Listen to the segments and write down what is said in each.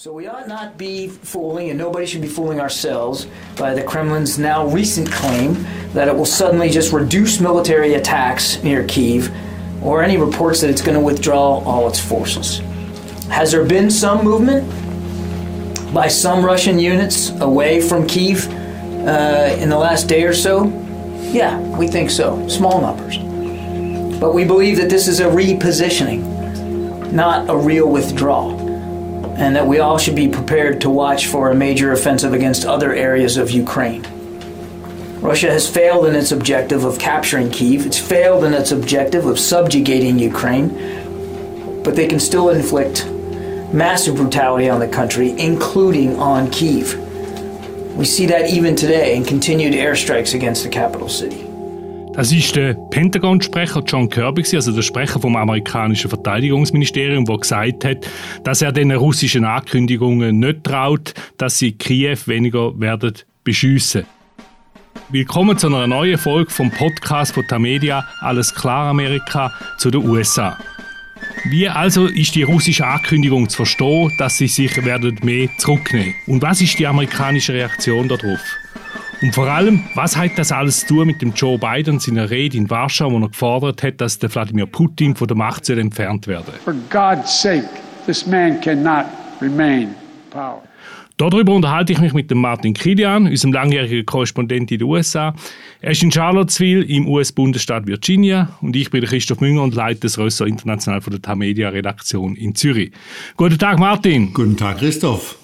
So we ought not be fooling, and nobody should be fooling ourselves by the Kremlin's now recent claim that it will suddenly just reduce military attacks near Kiev, or any reports that it's going to withdraw all its forces. Has there been some movement by some Russian units away from Kiev uh, in the last day or so? Yeah, we think so. Small numbers. But we believe that this is a repositioning, not a real withdrawal and that we all should be prepared to watch for a major offensive against other areas of Ukraine. Russia has failed in its objective of capturing Kiev, it's failed in its objective of subjugating Ukraine, but they can still inflict massive brutality on the country, including on Kiev. We see that even today in continued airstrikes against the capital city. Das ist der Pentagon-Sprecher John Kirby, also der Sprecher vom amerikanischen Verteidigungsministerium, der gesagt hat, dass er den russischen Ankündigungen nicht traut, dass sie Kiew weniger werden beschiessen. Willkommen zu einer neuen Folge vom Podcast von Tamedia Alles klar Amerika zu den USA. Wie also ist die russische Ankündigung zu verstehen, dass sie sich werden mehr zurücknehmen? Und was ist die amerikanische Reaktion darauf? Und vor allem, was hat das alles zu tun mit dem Joe Biden und seiner Rede in Warschau, wo er gefordert hat, dass der Wladimir Putin von der Macht soll entfernt werden For God's sake, this man cannot remain power. Darüber unterhalte ich mich mit dem Martin Kilian, unserem langjährigen Korrespondent in den USA. Er ist in Charlottesville im US-Bundesstaat Virginia und ich bin Christoph Münger und leite das Ressort International von der Tamedia-Redaktion in Zürich. Guten Tag, Martin. Guten Tag, Christoph.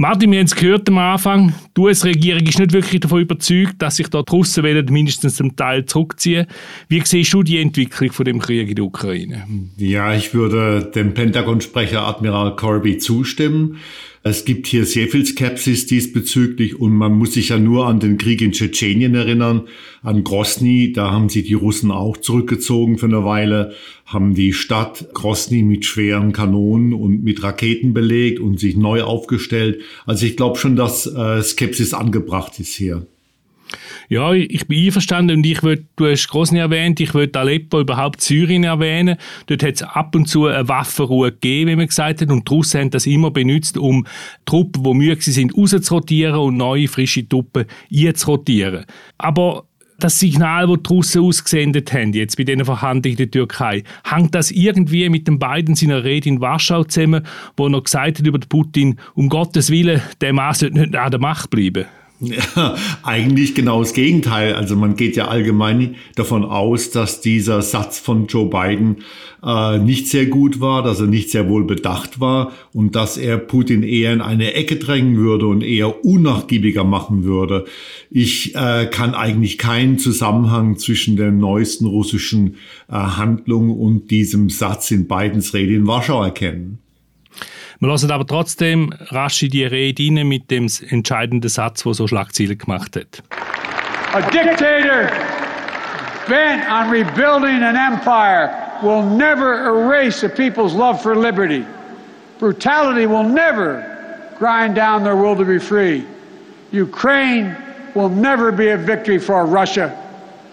Martin, wir haben es gehört am Anfang, die US-Regierung ist nicht wirklich davon überzeugt, dass sich dort Russen wollen, mindestens zum Teil zurückziehen. Wie siehst du die Entwicklung von dem Krieg in der Ukraine? Ja, ich würde dem Pentagon-Sprecher Admiral Corby zustimmen. Es gibt hier sehr viel Skepsis diesbezüglich und man muss sich ja nur an den Krieg in Tschetschenien erinnern, an Grosny. Da haben sich die Russen auch zurückgezogen für eine Weile, haben die Stadt Grosny mit schweren Kanonen und mit Raketen belegt und sich neu aufgestellt. Also ich glaube schon, dass äh, Skepsis angebracht ist hier. Ja, ich bin einverstanden und ich würde, du hast Grosny erwähnt, ich würde Aleppo, überhaupt Syrien erwähnen. Dort hat es ab und zu eine Waffenruhe gegeben, wie man gesagt hat, und die Russen haben das immer benutzt, um Truppen, die müde sind, rauszurotieren und neue, frische Truppen einzurotieren. Aber das Signal, das die Russen ausgesendet haben, jetzt bei diesen Verhandlungen in der Türkei, hängt das irgendwie mit den beiden seiner Rede in Warschau zusammen, wo er gesagt hat über Putin, um Gottes Willen, der Mann sollte nicht an der Macht bleiben? Ja, eigentlich genau das Gegenteil. Also man geht ja allgemein davon aus, dass dieser Satz von Joe Biden äh, nicht sehr gut war, dass er nicht sehr wohl bedacht war und dass er Putin eher in eine Ecke drängen würde und eher unnachgiebiger machen würde. Ich äh, kann eigentlich keinen Zusammenhang zwischen der neuesten russischen äh, Handlung und diesem Satz in Bidens Rede in Warschau erkennen. Wir lassen aber trotzdem rasch in die Rede rein mit dem entscheidenden Satz, der so Schlagzeilen gemacht hat. A dictator bent on rebuilding an empire will never erase a people's love for liberty. Brutality will never grind down their will to be free. Ukraine will never be a victory for Russia,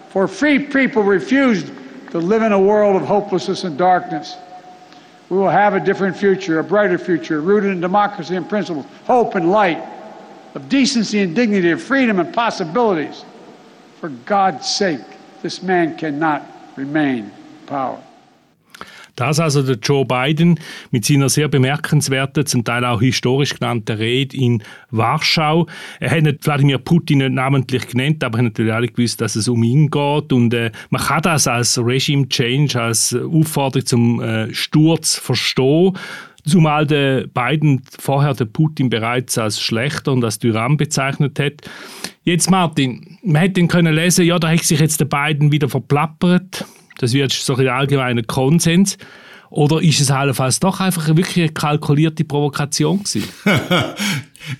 for free people refused to live in a world of hopelessness and darkness. We will have a different future, a brighter future, rooted in democracy and principles, hope and light, of decency and dignity, of freedom and possibilities. For God's sake, this man cannot remain in power. Das also der Joe Biden mit seiner sehr bemerkenswerten, zum Teil auch historisch genannten Rede in Warschau. Er hat nicht Wladimir Putin nicht namentlich genannt, aber er hat natürlich alle gewusst, dass es um ihn geht. Und äh, man kann das als Regime Change, als Aufforderung zum äh, Sturz verstehen. Zumal der Biden vorher den Putin bereits als schlechter und als Tyrann bezeichnet hat. Jetzt, Martin, man hätte können lesen, ja, da hat sich jetzt der Biden wieder verplappert. Das wird so ein allgemeiner Konsens. Oder ist es allenfalls doch einfach wirklich eine kalkulierte Provokation gewesen?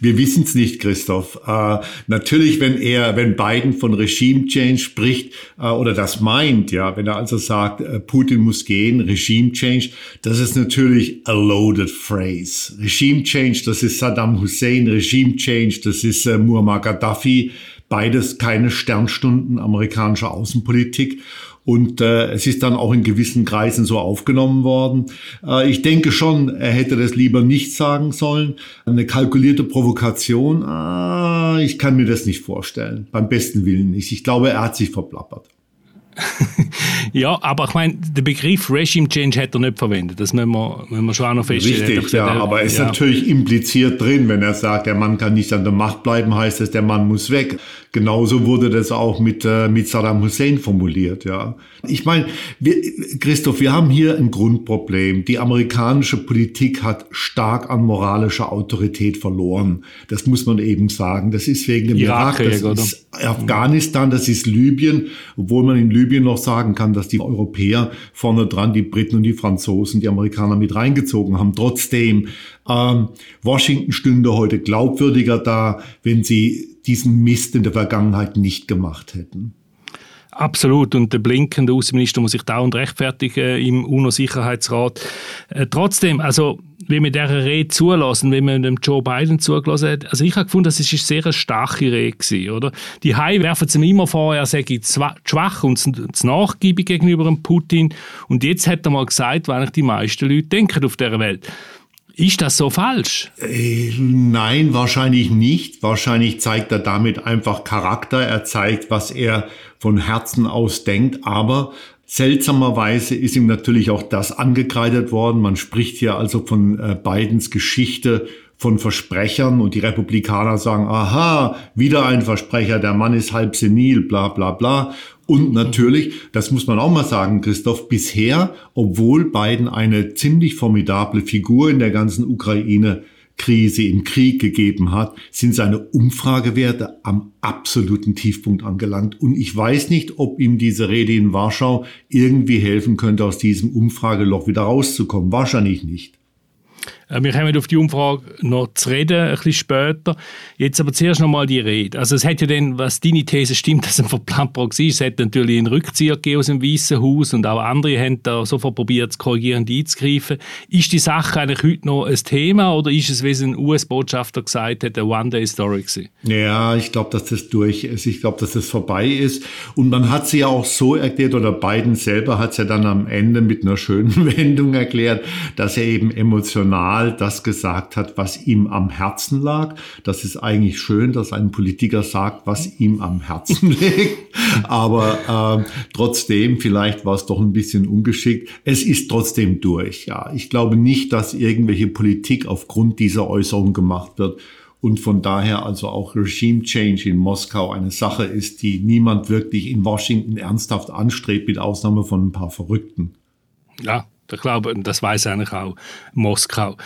Wir wissen es nicht, Christoph. Äh, natürlich, wenn er, wenn Biden von Regime Change spricht äh, oder das meint, ja, wenn er also sagt, äh, Putin muss gehen, Regime Change, das ist natürlich a loaded phrase. Regime Change, das ist Saddam Hussein, Regime Change, das ist äh, Muammar Gaddafi. Beides keine Sternstunden amerikanischer Außenpolitik. Und äh, es ist dann auch in gewissen Kreisen so aufgenommen worden. Äh, ich denke schon, er hätte das lieber nicht sagen sollen. Eine kalkulierte Provokation, äh, ich kann mir das nicht vorstellen. Beim besten Willen nicht. Ich glaube, er hat sich verplappert. Ja, aber ich meine, den Begriff Regime Change hat er nicht verwendet. Das müssen wir, müssen wir schon auch noch feststellen. Richtig, ja, aber es ist ja. natürlich impliziert drin, wenn er sagt, der Mann kann nicht an der Macht bleiben, heißt es, der Mann muss weg. Genauso wurde das auch mit, äh, mit Saddam Hussein formuliert, ja. Ich meine, Christoph, wir haben hier ein Grundproblem. Die amerikanische Politik hat stark an moralischer Autorität verloren. Das muss man eben sagen. Das ist wegen dem Irak, Irak das ist Afghanistan, das ist Libyen, obwohl man in Libyen noch sagen kann, dass die Europäer vorne dran, die Briten und die Franzosen, die Amerikaner mit reingezogen haben. Trotzdem, ähm, Washington stünde heute glaubwürdiger da, wenn sie diesen Mist in der Vergangenheit nicht gemacht hätten. Absolut. Und der blinkende Außenminister muss sich dauernd rechtfertigen im UNO-Sicherheitsrat. Äh, trotzdem, also, wie man dieser Rede zulassen, wie man dem Joe Biden zugelassen hat, also ich habe gefunden, das ist eine sehr starke Rede gewesen, oder? Die Hai werfen ihm immer vor, er sei schwach und zu nachgiebig gegenüber dem Putin. Und jetzt hat er mal gesagt, was eigentlich die meisten Leute denken auf dieser Welt. Ist das so falsch? Äh, nein, wahrscheinlich nicht. Wahrscheinlich zeigt er damit einfach Charakter. Er zeigt, was er von Herzen aus denkt. Aber seltsamerweise ist ihm natürlich auch das angekreidet worden. Man spricht hier also von äh, Bidens Geschichte von Versprechern und die Republikaner sagen, aha, wieder ein Versprecher, der Mann ist halb senil, bla bla bla. Und natürlich, das muss man auch mal sagen, Christoph, bisher, obwohl Biden eine ziemlich formidable Figur in der ganzen Ukraine Krise im Krieg gegeben hat, sind seine Umfragewerte am absoluten Tiefpunkt angelangt. Und ich weiß nicht, ob ihm diese Rede in Warschau irgendwie helfen könnte, aus diesem Umfrageloch wieder rauszukommen. Wahrscheinlich nicht. Äh, wir kommen auf die Umfrage noch zu reden, ein bisschen später. Jetzt aber zuerst noch mal die Rede. Also es hat ja dann, was deine These stimmt, dass ein verplantbar war. Es hat natürlich einen Rückzieher gegeben aus dem Weißen Haus und auch andere haben da sofort probiert, korrigierend einzugreifen. Ist die Sache eigentlich heute noch ein Thema oder ist es, wie es ein US-Botschafter gesagt hat, eine One-Day-Story gewesen? Ja, ich glaube, dass das durch ist. Ich glaube, dass das vorbei ist. Und man hat sie ja auch so erklärt, oder Biden selber hat es ja dann am Ende mit einer schönen Wendung erklärt, dass er eben emotional Mal das gesagt hat, was ihm am Herzen lag. Das ist eigentlich schön, dass ein Politiker sagt, was ihm am Herzen liegt. Aber äh, trotzdem, vielleicht war es doch ein bisschen ungeschickt. Es ist trotzdem durch. Ja, ich glaube nicht, dass irgendwelche Politik aufgrund dieser Äußerung gemacht wird. Und von daher also auch Regime Change in Moskau eine Sache ist, die niemand wirklich in Washington ernsthaft anstrebt, mit Ausnahme von ein paar Verrückten. Ja, ich glaube, das weiß eigentlich auch Moskau.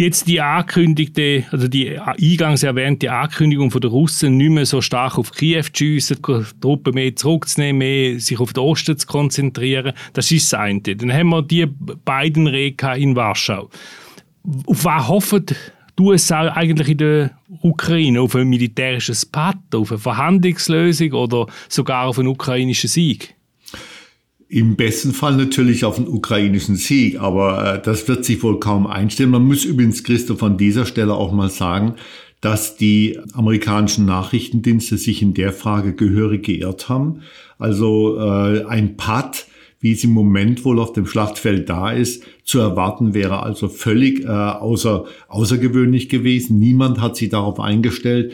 Jetzt die angekündigte, also die eingangs erwähnte Ankündigung von der Russen, nicht mehr so stark auf Kiew zu schiessen, die Truppen mehr zurückzunehmen, mehr sich auf den Osten zu konzentrieren, das ist das eine. Dann haben wir die beiden Reka in Warschau. Auf was hoffen die USA eigentlich in der Ukraine? Auf ein militärisches Patt, auf eine Verhandlungslösung oder sogar auf einen ukrainischen Sieg? Im besten Fall natürlich auf den ukrainischen Sieg, aber äh, das wird sich wohl kaum einstellen. Man muss übrigens, Christoph, an dieser Stelle auch mal sagen, dass die amerikanischen Nachrichtendienste sich in der Frage gehörig geirrt haben. Also äh, ein Patt, wie es im Moment wohl auf dem Schlachtfeld da ist, zu erwarten wäre also völlig äh, außer, außergewöhnlich gewesen. Niemand hat sich darauf eingestellt.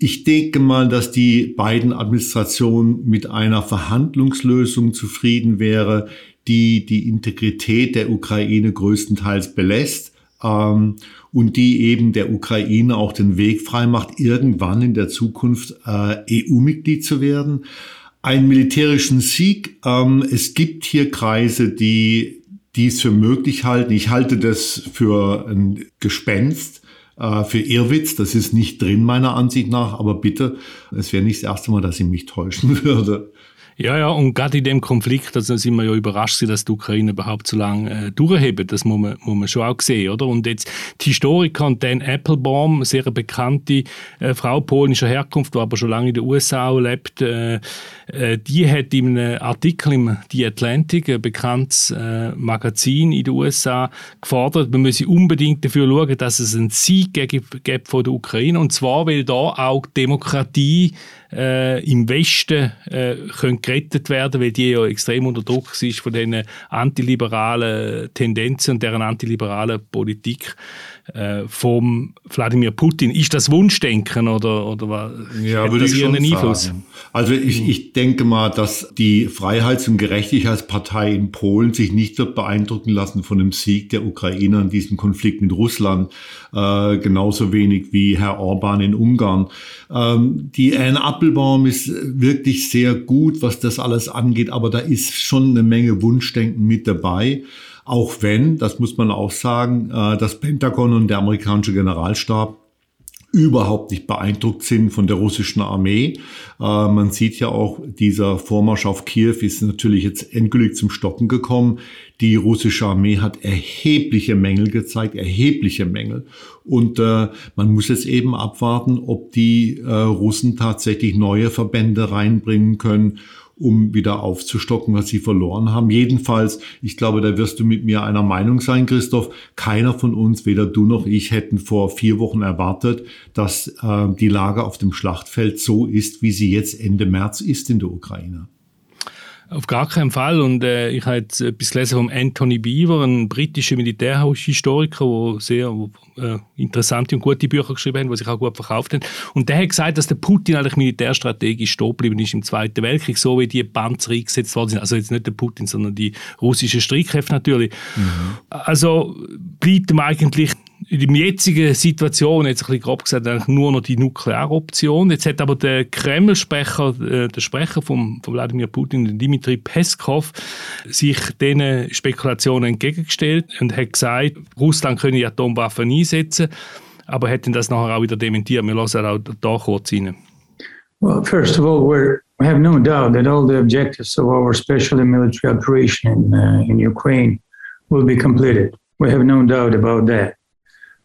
Ich denke mal, dass die beiden Administrationen mit einer Verhandlungslösung zufrieden wäre, die die Integrität der Ukraine größtenteils belässt ähm, und die eben der Ukraine auch den Weg frei macht, irgendwann in der Zukunft äh, EU-Mitglied zu werden. Einen militärischen Sieg. Ähm, es gibt hier Kreise, die dies für möglich halten. Ich halte das für ein Gespenst äh, für Irrwitz. Das ist nicht drin meiner Ansicht nach, aber bitte, es wäre nicht das erste Mal, dass ich mich täuschen würde. Ja, ja, und gerade in dem Konflikt, also sind wir ja überrascht, dass die Ukraine überhaupt so lange äh, durchhebt. Das muss man, muss man schon auch sehen, oder? Und jetzt die Historiker Dan Applebaum, sehr bekannte äh, Frau polnischer Herkunft, die aber schon lange in den USA lebt, äh, äh, die hat in einem Artikel im The Atlantic, ein bekanntes äh, Magazin in den USA, gefordert, man müsse unbedingt dafür schauen, dass es einen Sieg gibt von der Ukraine. Und zwar, weil da auch Demokratie äh, im Westen äh, können gerettet werden, weil die ja extrem unter Druck ist von diesen antiliberalen Tendenzen und deren antiliberalen Politik äh, vom Wladimir Putin. Ist das Wunschdenken oder, oder was? Ja, würde ich schon sagen. Also ich, ich denke mal, dass die Freiheits- und Gerechtigkeitspartei in Polen sich nicht wird beeindrucken lassen von dem Sieg der Ukrainer in diesem Konflikt mit Russland, äh, genauso wenig wie Herr Orban in Ungarn. Ähm, die Anne Appelbaum ist wirklich sehr gut, was das alles angeht, aber da ist schon eine Menge Wunschdenken mit dabei. Auch wenn, das muss man auch sagen, äh, das Pentagon und der amerikanische Generalstab überhaupt nicht beeindruckt sind von der russischen Armee. Äh, man sieht ja auch, dieser Vormarsch auf Kiew ist natürlich jetzt endgültig zum Stocken gekommen. Die russische Armee hat erhebliche Mängel gezeigt, erhebliche Mängel. Und äh, man muss jetzt eben abwarten, ob die Russen tatsächlich neue Verbände reinbringen können um wieder aufzustocken, was sie verloren haben. Jedenfalls, ich glaube, da wirst du mit mir einer Meinung sein, Christoph. Keiner von uns, weder du noch ich, hätten vor vier Wochen erwartet, dass äh, die Lage auf dem Schlachtfeld so ist, wie sie jetzt Ende März ist in der Ukraine. Auf gar keinen Fall. Und äh, ich habe jetzt etwas gelesen von Anthony Beaver, ein britischer Militärhistoriker, der sehr äh, interessante und gute Bücher geschrieben hat, die sich auch gut verkauft haben. Und der hat gesagt, dass der Putin eigentlich militärstrategisch stehen geblieben ist im Zweiten Weltkrieg, so wie die Panzer eingesetzt worden sind. Also jetzt nicht der Putin, sondern die russischen Streitkräfte natürlich. Mhm. Also bleibt ihm eigentlich in der jetzigen Situation, jetzt ein bisschen grob gesagt, eigentlich nur noch die Nuklearoption. Jetzt hat aber der Kreml-Sprecher, äh, der Sprecher von, Wladimir Putin, Dmitri Peskov, sich diesen Spekulationen entgegengestellt und hat gesagt, Russland könne Atomwaffen einsetzen, aber hat das nachher auch wieder dementiert. Wir lassen auch da kurz rein. Well, first of all, we have no doubt that all the objectives of our special military operation in, uh, in Ukraine will be completed. We have no doubt about that.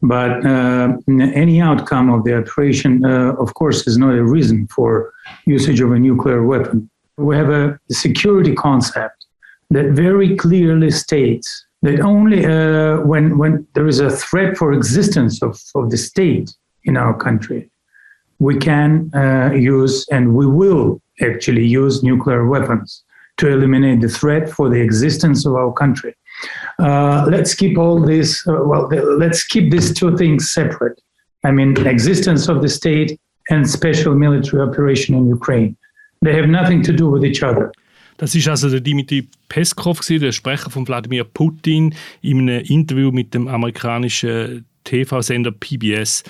But uh, any outcome of the operation, uh, of course, is not a reason for usage of a nuclear weapon. We have a security concept that very clearly states that only uh, when, when there is a threat for existence of, of the state in our country, we can uh, use and we will actually use nuclear weapons to eliminate the threat for the existence of our country. Uh, let's keep all this, uh, well, let's keep these two things separate. I mean, existence of the state and special military operation in Ukraine. They have nothing to do with each other. Das ist also der Dmitri Peskov, der Sprecher von Wladimir Putin, in einem Interview mit dem amerikanischen TV-Sender PBS.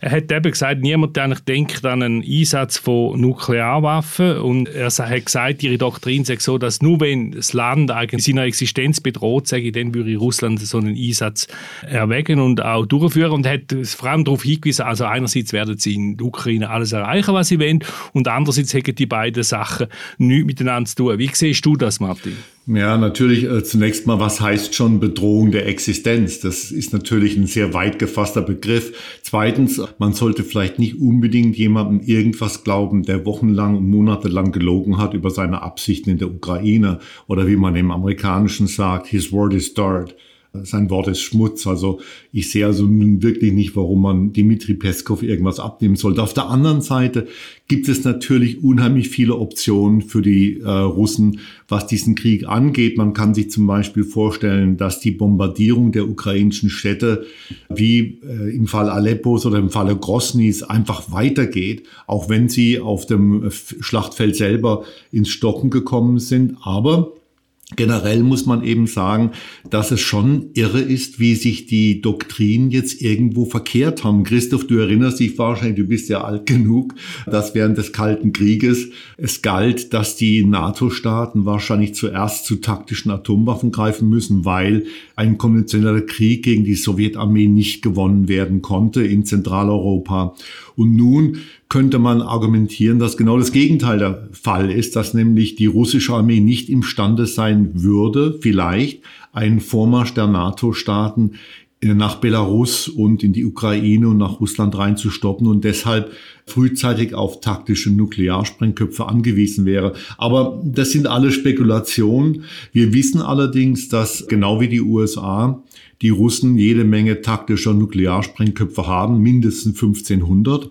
Er hat eben gesagt, niemand eigentlich denkt an einen Einsatz von Nuklearwaffen und er hat gesagt, ihre Doktrin sagt so, dass nur wenn das Land eigentlich seiner Existenz bedroht, sage dann würde Russland so einen Einsatz erwägen und auch durchführen und hat vor allem darauf hingewiesen, also einerseits werden sie in der Ukraine alles erreichen, was sie wollen und andererseits haben die beiden Sachen nichts miteinander zu tun. Wie siehst du das, Martin? Ja, natürlich äh, zunächst mal, was heißt schon Bedrohung der Existenz? Das ist natürlich ein sehr weit gefasster Begriff. Zweitens, man sollte vielleicht nicht unbedingt jemandem irgendwas glauben, der wochenlang und monatelang gelogen hat über seine Absichten in der Ukraine oder wie man im Amerikanischen sagt, his word is dirt sein Wort ist Schmutz. Also ich sehe also nun wirklich nicht, warum man Dimitri Peskov irgendwas abnehmen sollte. Auf der anderen Seite gibt es natürlich unheimlich viele Optionen für die äh, Russen, was diesen Krieg angeht. Man kann sich zum Beispiel vorstellen, dass die Bombardierung der ukrainischen Städte wie äh, im Fall Aleppos oder im Falle Grosnys einfach weitergeht, auch wenn sie auf dem Schlachtfeld selber ins Stocken gekommen sind. Aber Generell muss man eben sagen, dass es schon irre ist, wie sich die Doktrinen jetzt irgendwo verkehrt haben. Christoph, du erinnerst dich wahrscheinlich, du bist ja alt genug, dass während des Kalten Krieges es galt, dass die NATO-Staaten wahrscheinlich zuerst zu taktischen Atomwaffen greifen müssen, weil ein konventioneller Krieg gegen die Sowjetarmee nicht gewonnen werden konnte in Zentraleuropa. Und nun könnte man argumentieren, dass genau das Gegenteil der Fall ist, dass nämlich die russische Armee nicht imstande sein würde, vielleicht einen Vormarsch der NATO-Staaten nach Belarus und in die Ukraine und nach Russland reinzustoppen und deshalb frühzeitig auf taktische Nuklearsprengköpfe angewiesen wäre. Aber das sind alle Spekulationen. Wir wissen allerdings, dass genau wie die USA die Russen jede Menge taktischer Nuklearsprengköpfe haben, mindestens 1500.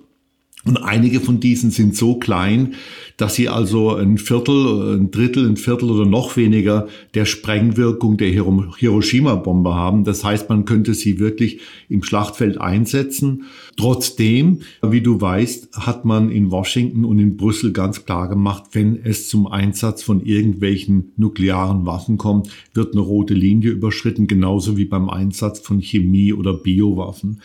Und einige von diesen sind so klein, dass sie also ein Viertel, ein Drittel, ein Viertel oder noch weniger der Sprengwirkung der Hiroshima-Bombe haben. Das heißt, man könnte sie wirklich im Schlachtfeld einsetzen. Trotzdem, wie du weißt, hat man in Washington und in Brüssel ganz klar gemacht, wenn es zum Einsatz von irgendwelchen nuklearen Waffen kommt, wird eine rote Linie überschritten, genauso wie beim Einsatz von Chemie- oder Biowaffen.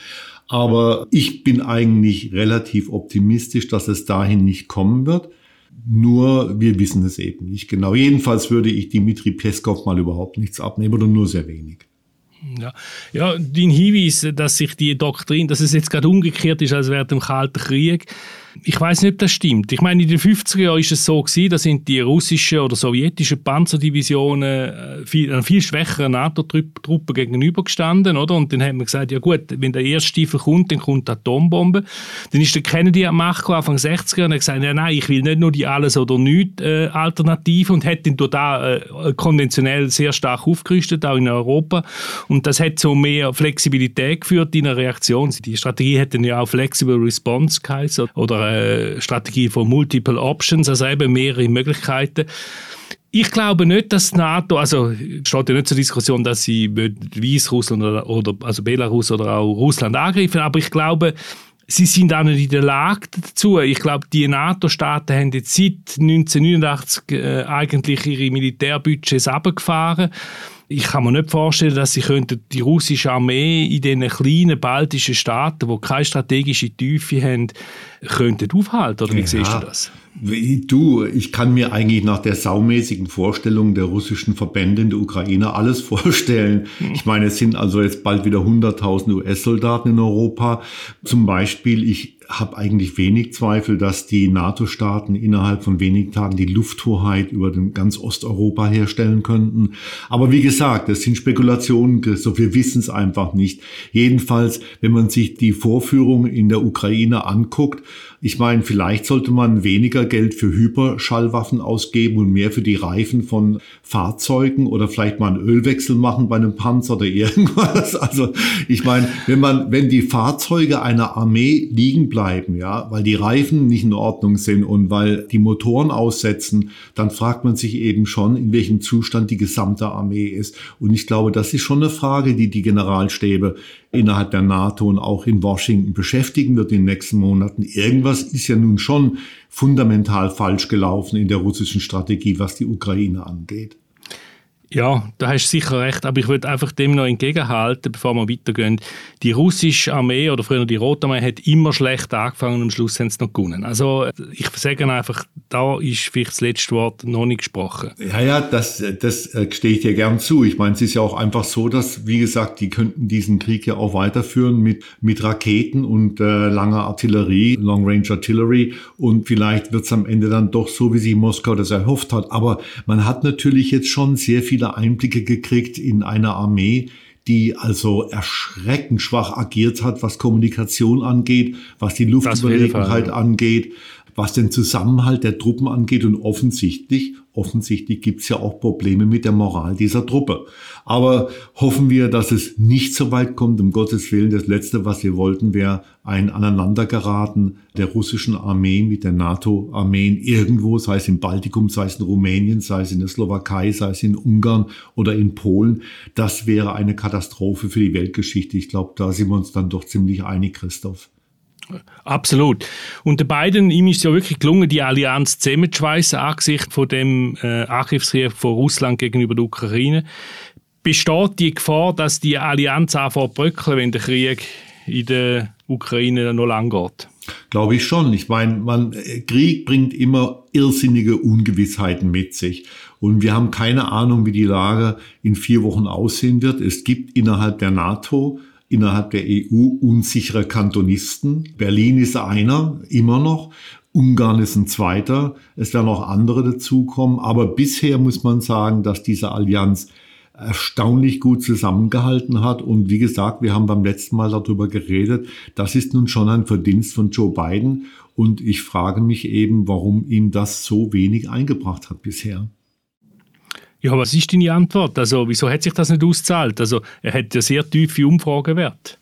Aber ich bin eigentlich relativ optimistisch, dass es dahin nicht kommen wird. Nur wir wissen es eben nicht genau. Jedenfalls würde ich Dimitri Peskov mal überhaupt nichts abnehmen oder nur sehr wenig. Ja. ja, dein Hinweis, dass sich die Doktrin, dass es jetzt gerade umgekehrt ist als während dem Kalten Krieg, ich weiß nicht, ob das stimmt. Ich meine, in den 50er Jahren ist es so gewesen, da sind die russischen oder sowjetischen Panzerdivisionen äh, viel, einer viel schwächeren NATO-Truppe gegenübergestanden, oder? Und dann haben wir gesagt, ja gut, wenn der erste Stiefel kommt, dann kommt die Atombombe. Dann ist der Kennedy am Macht Anfang 60er und hat gesagt, ja nein, ich will nicht nur die alles oder nichts äh, Alternative und hat dann da äh, konventionell sehr stark aufgerüstet, auch in Europa. Und das hat so mehr Flexibilität geführt in der Reaktion. Die Strategie hätte ja auch Flexible Response geheißen oder äh, Strategie von Multiple Options, also eben mehrere Möglichkeiten. Ich glaube nicht, dass die NATO, also steht ja nicht zur Diskussion, dass sie Weißrussland oder, oder also Belarus oder auch Russland angreifen, aber ich glaube, sie sind auch nicht in der Lage dazu. Ich glaube, die NATO-Staaten haben jetzt seit 1989 äh, eigentlich ihre Militärbudgets abgefahren. Ich kann mir nicht vorstellen, dass sie die russische Armee in diesen kleinen baltischen Staaten, die keine strategische Tiefe haben, könnten aufhalten. Oder wie ja. siehst du das? Du, ich kann mir eigentlich nach der saumäßigen Vorstellung der russischen Verbände in der Ukraine alles vorstellen. Ich meine, es sind also jetzt bald wieder 100.000 US-Soldaten in Europa. Zum Beispiel, ich habe eigentlich wenig Zweifel, dass die NATO-Staaten innerhalb von wenigen Tagen die Lufthoheit über den ganz Osteuropa herstellen könnten. Aber wie gesagt, das sind Spekulationen, Christoph, wir wissen es einfach nicht. Jedenfalls, wenn man sich die Vorführung in der Ukraine anguckt, ich meine, vielleicht sollte man weniger Geld für Hyperschallwaffen ausgeben und mehr für die Reifen von Fahrzeugen oder vielleicht mal einen Ölwechsel machen bei einem Panzer oder irgendwas. Also ich meine, wenn man, wenn die Fahrzeuge einer Armee liegen bleiben, ja, weil die Reifen nicht in Ordnung sind und weil die Motoren aussetzen, dann fragt man sich eben schon, in welchem Zustand die gesamte Armee ist. Und ich glaube, das ist schon eine Frage, die die Generalstäbe innerhalb der NATO und auch in Washington beschäftigen wird in den nächsten Monaten. Irgendwas ist ja nun schon fundamental falsch gelaufen in der russischen Strategie, was die Ukraine angeht. Ja, da hast du sicher recht, aber ich würde einfach dem noch entgegenhalten, bevor wir weitergehen. Die russische Armee oder früher die Rote Armee hat immer schlecht angefangen und am Schluss haben sie noch gewonnen. Also ich sage einfach, da ist vielleicht das letzte Wort noch nicht gesprochen. Ja, ja, das, das äh, stehe ich dir gern zu. Ich meine, es ist ja auch einfach so, dass, wie gesagt, die könnten diesen Krieg ja auch weiterführen mit, mit Raketen und äh, langer Artillerie, Long Range Artillery und vielleicht wird es am Ende dann doch so, wie sich Moskau das erhofft hat. Aber man hat natürlich jetzt schon sehr viele viele Einblicke gekriegt in eine Armee, die also erschreckend schwach agiert hat, was Kommunikation angeht, was die Luftüberlegenheit angeht, was den Zusammenhalt der Truppen angeht und offensichtlich, offensichtlich gibt's ja auch Probleme mit der Moral dieser Truppe. Aber hoffen wir, dass es nicht so weit kommt. Um Gottes Willen, das Letzte, was wir wollten, wäre ein Aneinandergeraten der russischen Armee mit der NATO-Armeen irgendwo, sei es im Baltikum, sei es in Rumänien, sei es in der Slowakei, sei es in Ungarn oder in Polen. Das wäre eine Katastrophe für die Weltgeschichte. Ich glaube, da sind wir uns dann doch ziemlich einig, Christoph. Absolut. Und den beiden, ihm ist ja wirklich gelungen, die Allianz zusammenzuschweissen angesichts von dem äh, Angriffskrieg von Russland gegenüber der Ukraine. Besteht die Gefahr, dass die Allianz anfängt bröckeln, wenn der Krieg in der Ukraine noch lang geht? Glaube ich schon. Ich meine, man, Krieg bringt immer irrsinnige Ungewissheiten mit sich. Und wir haben keine Ahnung, wie die Lage in vier Wochen aussehen wird. Es gibt innerhalb der NATO innerhalb der EU unsichere Kantonisten. Berlin ist einer, immer noch. Ungarn ist ein zweiter. Es werden auch andere dazukommen. Aber bisher muss man sagen, dass diese Allianz erstaunlich gut zusammengehalten hat. Und wie gesagt, wir haben beim letzten Mal darüber geredet. Das ist nun schon ein Verdienst von Joe Biden. Und ich frage mich eben, warum ihm das so wenig eingebracht hat bisher. Ja, was ist deine Antwort? Also, wieso hat sich das nicht ausgezahlt? Also, er hat ja sehr tiefe Umfragewerte.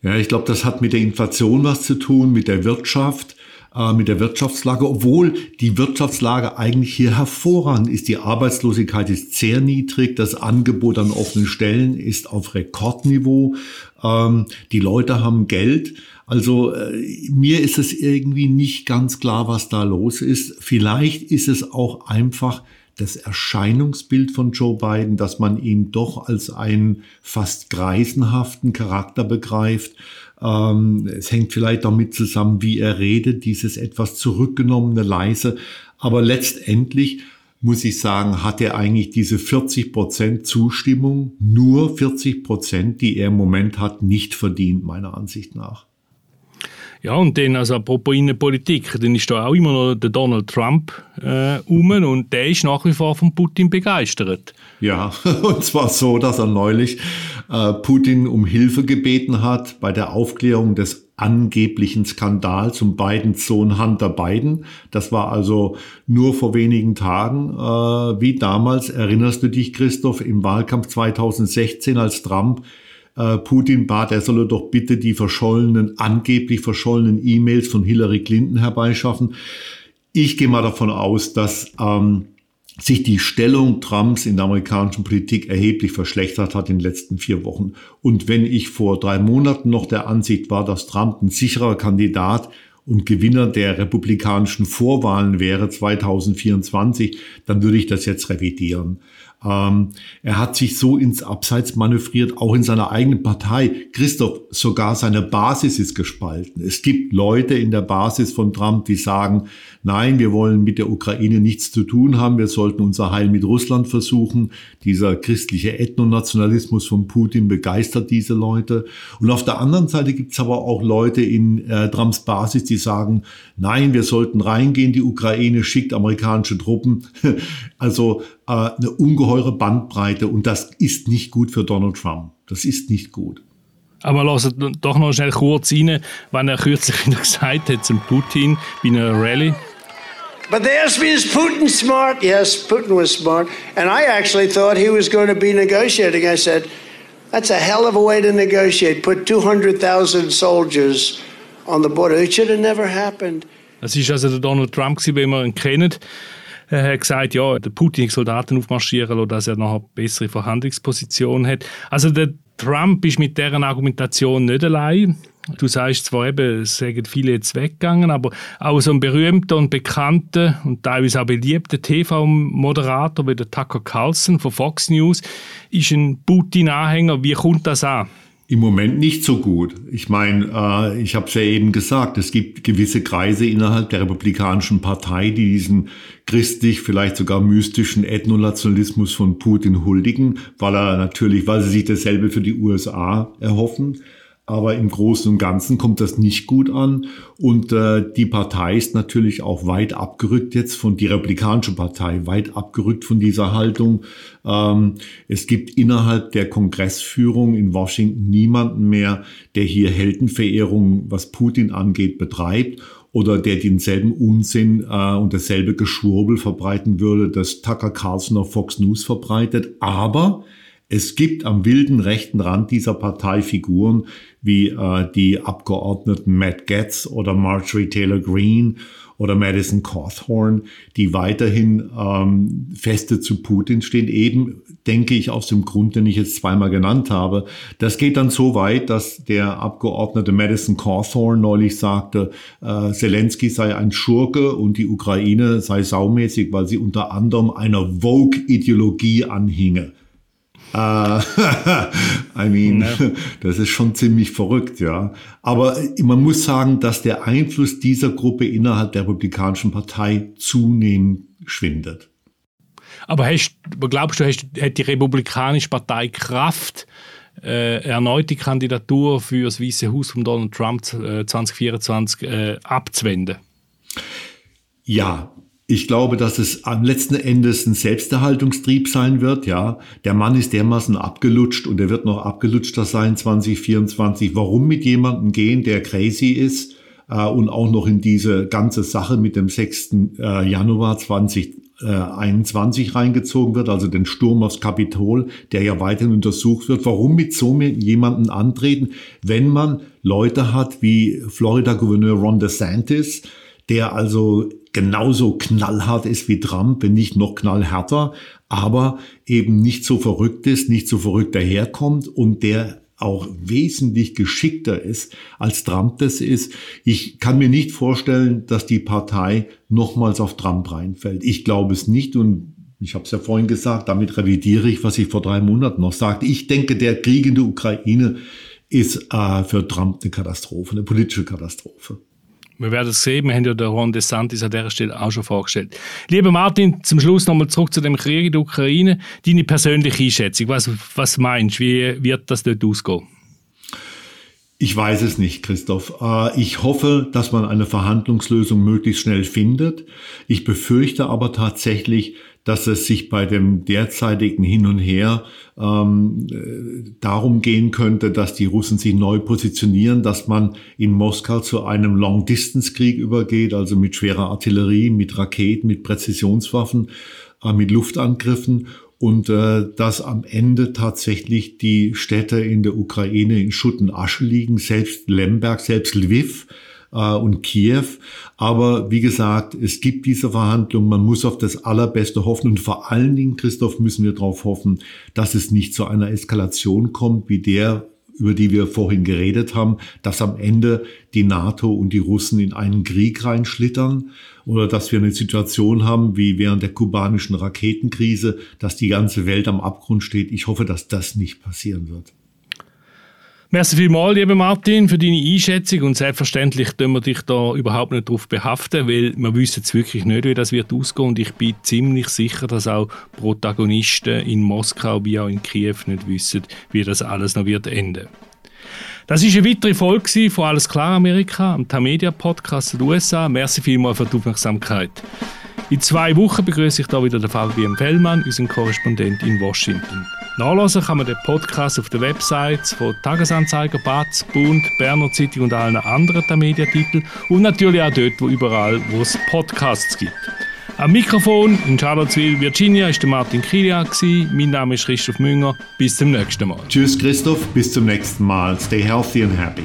Ja, ich glaube, das hat mit der Inflation was zu tun, mit der Wirtschaft. äh, mit der Wirtschaftslage, obwohl die Wirtschaftslage eigentlich hier hervorragend ist. Die Arbeitslosigkeit ist sehr niedrig, das Angebot an offenen Stellen ist auf Rekordniveau, ähm, die Leute haben Geld. Also äh, mir ist es irgendwie nicht ganz klar, was da los ist. Vielleicht ist es auch einfach das Erscheinungsbild von Joe Biden, dass man ihn doch als einen fast greisenhaften Charakter begreift. Ähm, es hängt vielleicht damit zusammen, wie er redet, dieses etwas zurückgenommene, leise. Aber letztendlich muss ich sagen, hat er eigentlich diese 40 Prozent Zustimmung, nur 40 Prozent, die er im Moment hat, nicht verdient, meiner Ansicht nach. Ja, und dann, also apropos Innenpolitik, dann ist da auch immer noch der Donald Trump äh, um und der ist nach wie vor von Putin begeistert. Ja, und zwar so, dass er neulich äh, Putin um Hilfe gebeten hat bei der Aufklärung des angeblichen Skandals um Bidens Sohn Hunter Biden. Das war also nur vor wenigen Tagen, äh, wie damals, erinnerst du dich, Christoph, im Wahlkampf 2016, als Trump äh, Putin bat, er solle doch bitte die verschollenen, angeblich verschollenen E-Mails von Hillary Clinton herbeischaffen. Ich gehe mal davon aus, dass ähm, sich die Stellung Trumps in der amerikanischen Politik erheblich verschlechtert hat in den letzten vier Wochen. Und wenn ich vor drei Monaten noch der Ansicht war, dass Trump ein sicherer Kandidat und Gewinner der republikanischen Vorwahlen wäre 2024, dann würde ich das jetzt revidieren. Ähm, er hat sich so ins Abseits manövriert, auch in seiner eigenen Partei. Christoph, sogar seine Basis ist gespalten. Es gibt Leute in der Basis von Trump, die sagen, nein, wir wollen mit der Ukraine nichts zu tun haben, wir sollten unser Heil mit Russland versuchen. Dieser christliche Ethnonationalismus von Putin begeistert diese Leute. Und auf der anderen Seite gibt es aber auch Leute in äh, Trumps Basis, die sagen, nein, wir sollten reingehen, die Ukraine schickt amerikanische Truppen. also äh, eine ungeheure Bandbreite und das ist nicht gut für Donald Trump. Das ist nicht gut. Aber lassen doch noch schnell kurz rein, wenn er kürzlich wieder gesagt hat zum Putin bei einer Rallye. But they asked me, is Putin smart? Yes, Putin was smart. And I actually thought he was going to be negotiating. I said, that's a hell of a way to negotiate. Put 200,000 soldiers on the border. It should have never happened. Das ist also der Donald Trump, wie wir ihn kennen. Er hat gesagt, ja, der Putin Soldaten aufmarschieren lassen, dass er noch eine bessere Verhandlungsposition hat. Also der Trump ist mit deren Argumentation nicht allein. Du sagst zwar eben, es sind viele jetzt weggegangen, aber auch so ein berühmter und bekannter und teilweise auch beliebter TV-Moderator wie der Tucker Carlson von Fox News ist ein Putin-Anhänger. Wie kommt das an? Im Moment nicht so gut. Ich meine, äh, ich habe es ja eben gesagt, es gibt gewisse Kreise innerhalb der Republikanischen Partei, die diesen christlich, vielleicht sogar mystischen Ethnonationalismus von Putin huldigen, weil er natürlich, weil sie sich dasselbe für die USA erhoffen. Aber im Großen und Ganzen kommt das nicht gut an. Und äh, die Partei ist natürlich auch weit abgerückt jetzt von, die Republikanische Partei, weit abgerückt von dieser Haltung. Ähm, es gibt innerhalb der Kongressführung in Washington niemanden mehr, der hier Heldenverehrung, was Putin angeht, betreibt oder der denselben Unsinn äh, und dasselbe Geschwurbel verbreiten würde, das Tucker Carlson auf Fox News verbreitet. Aber es gibt am wilden rechten Rand dieser Partei Figuren wie äh, die Abgeordneten Matt Getz oder Marjorie Taylor Greene oder Madison Cawthorn, die weiterhin ähm, feste zu Putin stehen, eben, denke ich, aus dem Grund, den ich jetzt zweimal genannt habe. Das geht dann so weit, dass der Abgeordnete Madison Cawthorn neulich sagte, äh, Zelensky sei ein Schurke und die Ukraine sei saumäßig, weil sie unter anderem einer Vogue-Ideologie anhinge. Äh, I mean, ja. das ist schon ziemlich verrückt, ja. Aber man muss sagen, dass der Einfluss dieser Gruppe innerhalb der Republikanischen Partei zunehmend schwindet. Aber hast, glaubst du, hast, hat die Republikanische Partei Kraft, äh, erneut die Kandidatur für das Weiße Haus von Donald Trump äh, 2024 äh, abzuwenden? Ja, ich glaube, dass es am letzten Endes ein Selbsterhaltungstrieb sein wird. Ja, der Mann ist dermaßen abgelutscht und er wird noch abgelutschter sein 2024. Warum mit jemandem gehen, der crazy ist äh, und auch noch in diese ganze Sache mit dem 6. Äh, Januar 2021 reingezogen wird, also den Sturm aufs Kapitol, der ja weiterhin untersucht wird. Warum mit so jemandem antreten, wenn man Leute hat wie Florida-Gouverneur Ron DeSantis, der also genauso knallhart ist wie Trump, wenn nicht noch knallhärter, aber eben nicht so verrückt ist, nicht so verrückt daherkommt und der auch wesentlich geschickter ist, als Trump das ist. Ich kann mir nicht vorstellen, dass die Partei nochmals auf Trump reinfällt. Ich glaube es nicht und ich habe es ja vorhin gesagt, damit revidiere ich, was ich vor drei Monaten noch sagte. Ich denke, der Krieg in der Ukraine ist äh, für Trump eine Katastrophe, eine politische Katastrophe. Wir werden es sehen, wir haben ja den Ron DeSantis an dieser Stelle auch schon vorgestellt. Lieber Martin, zum Schluss nochmal zurück zu dem Krieg in der Ukraine. Deine persönliche Einschätzung, was, was meinst du, wie wird das dort ausgehen? Ich weiß es nicht, Christoph. Äh, ich hoffe, dass man eine Verhandlungslösung möglichst schnell findet. Ich befürchte aber tatsächlich, dass es sich bei dem derzeitigen Hin und Her ähm, äh, darum gehen könnte, dass die Russen sich neu positionieren, dass man in Moskau zu einem Long-Distance-Krieg übergeht, also mit schwerer Artillerie, mit Raketen, mit Präzisionswaffen, äh, mit Luftangriffen und äh, dass am Ende tatsächlich die Städte in der Ukraine in Schutt und Asche liegen, selbst Lemberg, selbst Lviv äh, und Kiew. Aber wie gesagt, es gibt diese Verhandlungen. Man muss auf das Allerbeste hoffen. Und vor allen Dingen, Christoph, müssen wir darauf hoffen, dass es nicht zu einer Eskalation kommt, wie der über die wir vorhin geredet haben, dass am Ende die NATO und die Russen in einen Krieg reinschlittern oder dass wir eine Situation haben wie während der kubanischen Raketenkrise, dass die ganze Welt am Abgrund steht. Ich hoffe, dass das nicht passieren wird. Merci vielmals, lieber Martin, für deine Einschätzung und selbstverständlich tun wir dich da überhaupt nicht darauf behaften, weil wir wissen jetzt wirklich nicht, wie das wird ausgehen und ich bin ziemlich sicher, dass auch Protagonisten in Moskau wie auch in Kiew nicht wissen, wie das alles noch wird enden. Das ist eine weitere Folge von Alles klar Amerika, am Tamedia Podcast der USA. Merci vielmals für die Aufmerksamkeit. In zwei Wochen begrüße ich da wieder den Fabian Fellmann, unseren Korrespondent in Washington. Nachlesen kann man den Podcast auf den Websites von Tagesanzeiger, Batz, Bund, Berner Zeitung und allen anderen Mediatiteln und natürlich auch dort, wo überall, wo es Podcasts gibt. Am Mikrofon in Charlottesville, Virginia, ist der Martin Kilian. Mein Name ist Christoph Münger. Bis zum nächsten Mal. Tschüss, Christoph. Bis zum nächsten Mal. Stay healthy and happy.